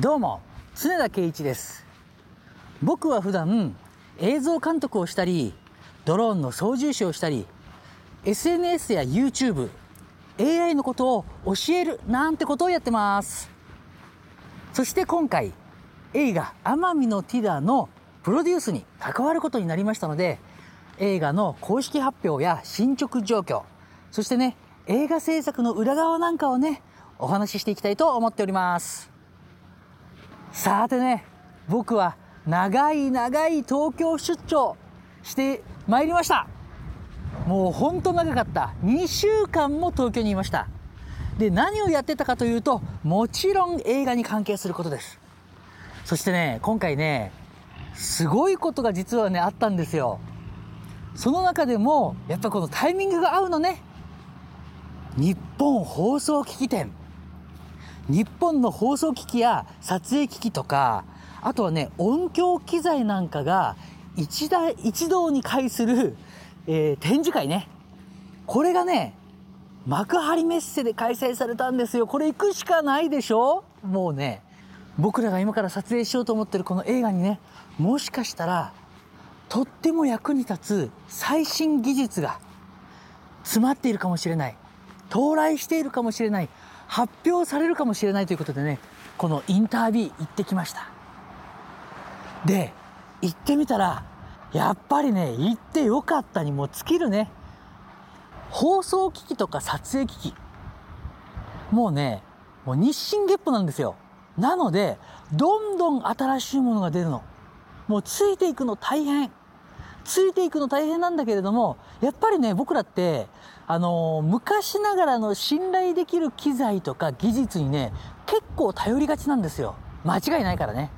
どうも常田圭一です。僕は普段映像監督をしたりドローンの操縦士をしたり SNS や YouTube AI のことを教えるなんてことをやってます。そして今回映画「奄美のティダー」のプロデュースに関わることになりましたので映画の公式発表や進捗状況そしてね映画制作の裏側なんかをねお話ししていきたいと思っております。さてね僕は長い長い東京出張してまいりました。もうほんと長かった。2週間も東京にいました。で何をやってたかというともちろん映画に関係することです。そしてね今回ねすごいことが実はねあったんですよ。その中でもやっぱこのタイミングが合うのね。日本放送機器店。日本の放送機器や撮影機器とかあとはね音響機材なんかが一台一堂に会する、えー、展示会ね。これがね幕張メッセで開催されたんですよ。これ行くしかないでしょ？もうね僕らが今から撮影しようと思ってるこの映画にねもしかしたらとっても役に立つ最新技術が詰まっているかもしれない。到来しているかもしれない。発表されるかもしれないということでねこのインタービー行ってきました。で行ってみたらやっぱりね行ってよかったにも尽きるね。放送機器とか撮影機器。もうねもう日進月歩なんですよ。なのでどんどん新しいものが出るの。もうついていくの大変。ついていくの大変なんだけれどもやっぱりね僕らってあの昔ながらの信頼できる機材とか技術にね結構頼りがちなんですよ。間違いないからね。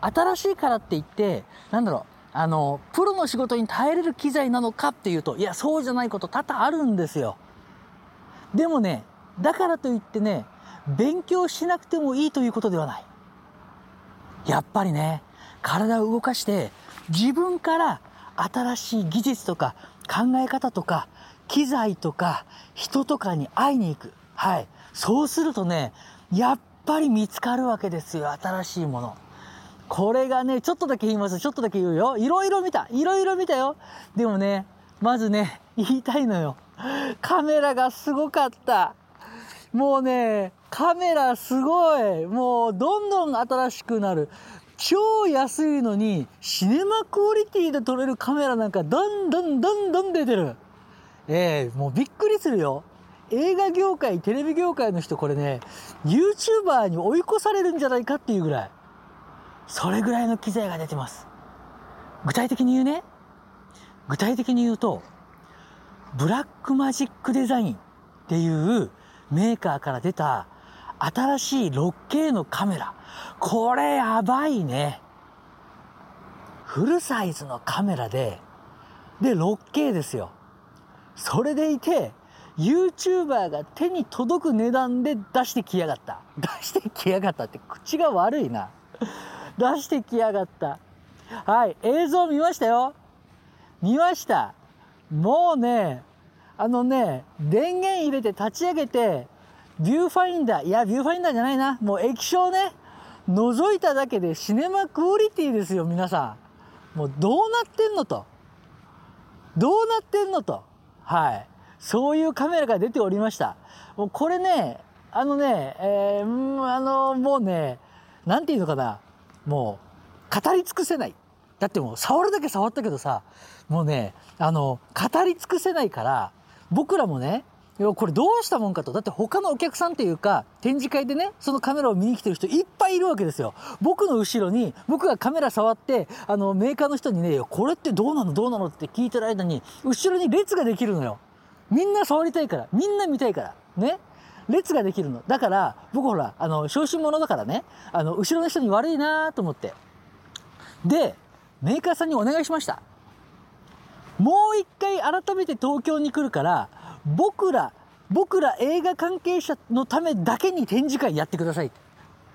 新しいからって言ってなんだろうあのプロの仕事に耐えれる機材なのかっていうといやそうじゃないこと多々あるんですよ。でもねだからといってね勉強しなくてもいいということではない。やっぱりね体を動かして自分から新しい技術とか考え方とか機材とか人とかに会いに行く。はい。そうするとね、やっぱり見つかるわけですよ。新しいもの。これがね、ちょっとだけ言います。ちょっとだけ言うよ。いろいろ見た。いろいろ見たよ。でもね、まずね、言いたいのよ。カメラがすごかった。もうね、カメラすごい。もうどんどん新しくなる。超安いのにシネマクオリティで撮れるカメラなんかどんどんどんどん出てる。ええー、もうびっくりするよ。映画業界、テレビ業界の人これね、YouTuber に追い越されるんじゃないかっていうぐらい。それぐらいの機材が出てます。具体的に言うね。具体的に言うと、ブラックマジックデザインっていうメーカーから出た新しい 6K のカメラ。これやばいね。フルサイズのカメラで、で、6K ですよ。それでいて、YouTuber が手に届く値段で出してきやがった。出してきやがったって口が悪いな。出してきやがった。はい、映像見ましたよ。見ました。もうね、あのね、電源入れて立ち上げて、ビューファインダー、いや、ビューファインダーじゃないな。もう液晶ね、覗いただけでシネマクオリティですよ、皆さん。もうどうなってんのと。どうなってんのと。はい。そういうカメラが出ておりました。もうこれね、あのね、えー、あの、もうね、なんていうのかな。もう、語り尽くせない。だってもう、触るだけ触ったけどさ、もうね、あの、語り尽くせないから、僕らもね、いや、これどうしたもんかと。だって他のお客さんっていうか、展示会でね、そのカメラを見に来てる人いっぱいいるわけですよ。僕の後ろに、僕がカメラ触って、あの、メーカーの人にね、これってどうなの？どうなの？って聞いてる間に、後ろに列ができるのよ。みんな触りたいから。みんな見たいから。ね？列ができるの。だから、僕ほら、あの、小心者だからね、あの、後ろの人に悪いなと思って。で、メーカーさんにお願いしました。もう一回改めて東京に来るから、僕ら、僕ら映画関係者のためだけに展示会やってください。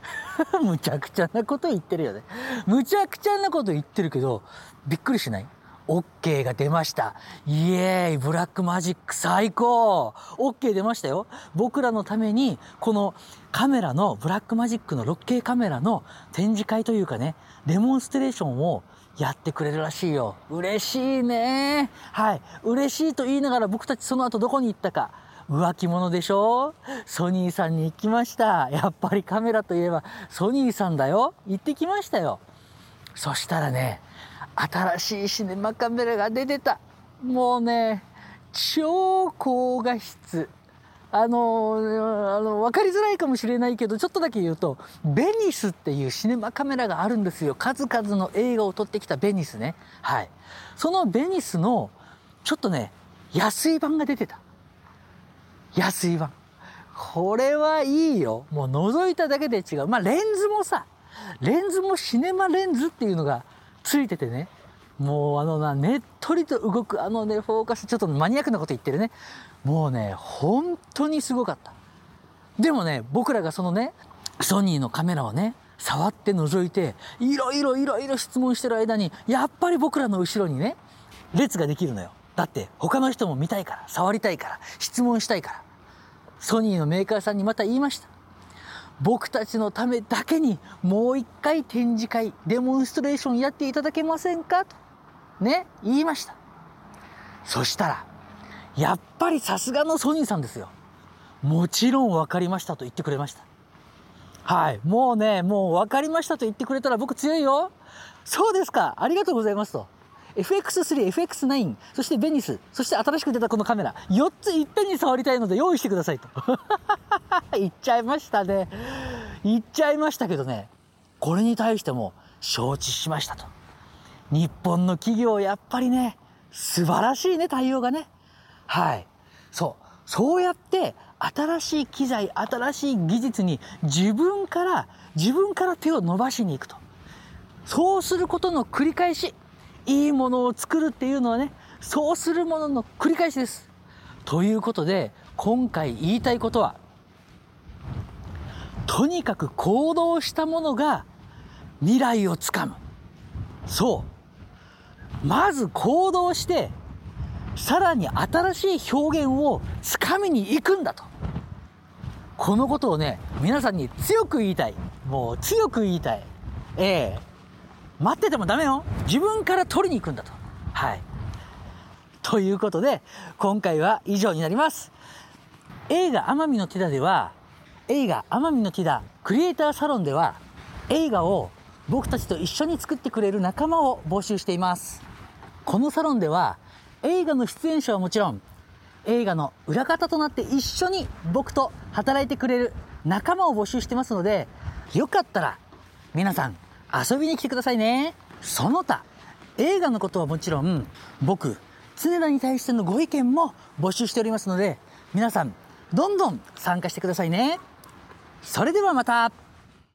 むちゃくちゃなこと言ってるよね。むちゃくちゃなこと言ってるけど、びっくりしない？OK が出ました。イエーイ。ブラックマジック最高。OK 出ましたよ。僕らのためにこのカメラのブラックマジックの 6K カメラの展示会というかねデモンストレーションをやってくれるらしいよ。嬉しいね。はい。嬉しいと言いながら僕たちその後どこに行ったか。浮気者でしょ？ソニーさんに行きました。やっぱりカメラといえばソニーさんだよ。行ってきましたよ。そしたらね新しいシネマカメラが出てた。もうね超高画質。あのあの分かりづらいかもしれないけどちょっとだけ言うとベニスっていうシネマカメラがあるんですよ。数々の映画を撮ってきたベニスね。はい。そのベニスのちょっとね安い版が出てた。安い版これはいいよ。もう覗いただけで違う。まあレンズもさレンズもシネマレンズっていうのがついててね。もうあのなねっとりと動くあのねフォーカスちょっとマニアックなこと言ってるね。もうね本当にすごかった。でもね僕らがそのねソニーのカメラをね触って覗いていろいろいろいろ質問してる間にやっぱり僕らの後ろにね列ができるのよ。だって他の人も見たいから触りたいから質問したいから。ソニーのメーカーさんにまた言いました。僕たちのためだけにもう一回展示会デモンストレーションやっていただけませんか？とね言いました。そしたらやっぱりさすがのソニーさんですよ。もちろん分かりましたと言ってくれました。はい。もうねもう分かりましたと言ってくれたら僕強いよ。そうですか。ありがとうございますと。FX3、FX9、そしてベニス、そして新しく出たこのカメラ、4ついっぺんに触りたいので用意してくださいと。言っちゃいましたね。言っちゃいましたけどね、これに対しても承知しましたと。日本の企業やっぱりね、素晴らしいね、対応がね。はい。そう。そうやって新しい機材、新しい技術に自分から、自分から手を伸ばしに行くと。そうすることの繰り返し。いいものを作るっていうのはねそうするものの繰り返しです。ということで今回言いたいことはとにかく行動したものが未来をつかむ。そう。まず行動してさらに新しい表現をつかみに行くんだと。このことをね皆さんに強く言いたい。もう強く言いたい。ええ。待っててもダメよ。自分から取りに行くんだと。はい。ということで今回は以上になります。映画「奄美のティダ」では映画「奄美のティダ」クリエイターサロンでは映画を僕たちと一緒に作ってくれる仲間を募集しています。このサロンでは映画の出演者はもちろん映画の裏方となって一緒に僕と働いてくれる仲間を募集してますのでよかったら皆さん遊びに来てくださいね。その他映画のことはもちろん僕常田に対してのご意見も募集しておりますので皆さんどんどん参加してくださいね。それではまた。